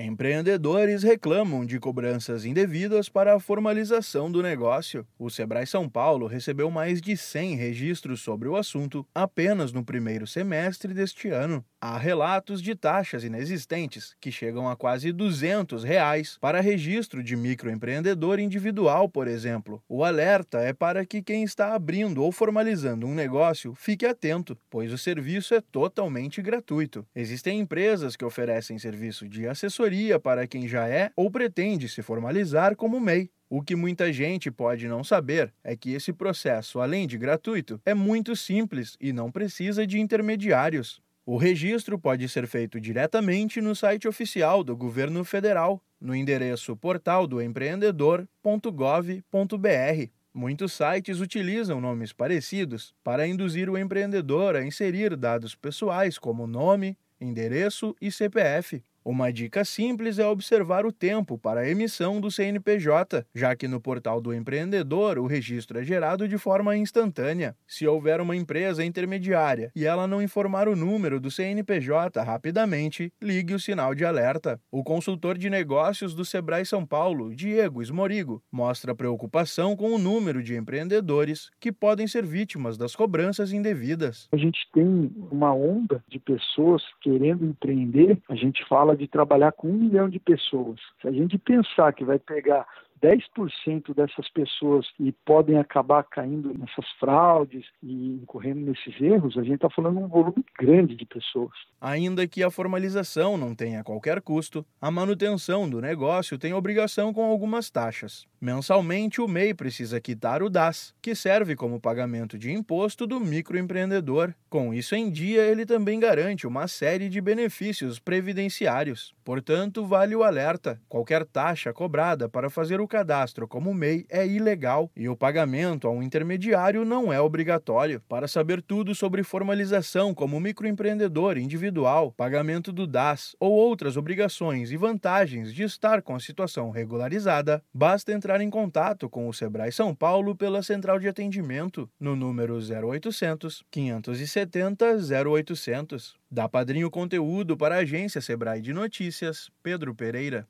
Empreendedores reclamam de cobranças indevidas para a formalização do negócio. O Sebrae São Paulo recebeu mais de 100 registros sobre o assunto apenas no primeiro semestre deste ano. Há relatos de taxas inexistentes, que chegam a quase 200 reais para registro de microempreendedor individual, por exemplo. O alerta é para que quem está abrindo ou formalizando um negócio fique atento, pois o serviço é totalmente gratuito. Existem empresas que oferecem serviço de assessoria para quem já é ou pretende se formalizar como MEI. O que muita gente pode não saber é que esse processo, além de gratuito, é muito simples e não precisa de intermediários. O registro pode ser feito diretamente no site oficial do governo federal, no endereço portaldoempreendedor.gov.br. Muitos sites utilizam nomes parecidos para induzir o empreendedor a inserir dados pessoais como nome, endereço e CPF. Uma dica simples é observar o tempo para a emissão do CNPJ, já que no portal do empreendedor o registro é gerado de forma instantânea. Se houver uma empresa intermediária e ela não informar o número do CNPJ rapidamente, ligue o sinal de alerta. O consultor de negócios do Sebrae São Paulo, Diego Esmorigo, mostra preocupação com o número de empreendedores que podem ser vítimas das cobranças indevidas. A gente tem uma onda de pessoas querendo empreender, a gente fala de trabalhar com um milhão de pessoas. Se a gente pensar que vai pegar 10% dessas pessoas e podem acabar caindo nessas fraudes e incorrendo nesses erros, a gente está falando de um volume grande de pessoas. Ainda que a formalização não tenha qualquer custo, a manutenção do negócio tem obrigação com algumas taxas. Mensalmente, o MEI precisa quitar o DAS, que serve como pagamento de imposto do microempreendedor. Com isso em dia, ele também garante uma série de benefícios previdenciários. Portanto, vale o alerta: qualquer taxa cobrada para fazer o cadastro como MEI é ilegal e o pagamento a um intermediário não é obrigatório. Para saber tudo sobre formalização como microempreendedor individual, pagamento do DAS ou outras obrigações e vantagens de estar com a situação regularizada, basta entrar entrar em contato com o Sebrae São Paulo pela central de atendimento no número 0800 570 0800. Dá padrinho conteúdo para a agência Sebrae de Notícias, Pedro Pereira.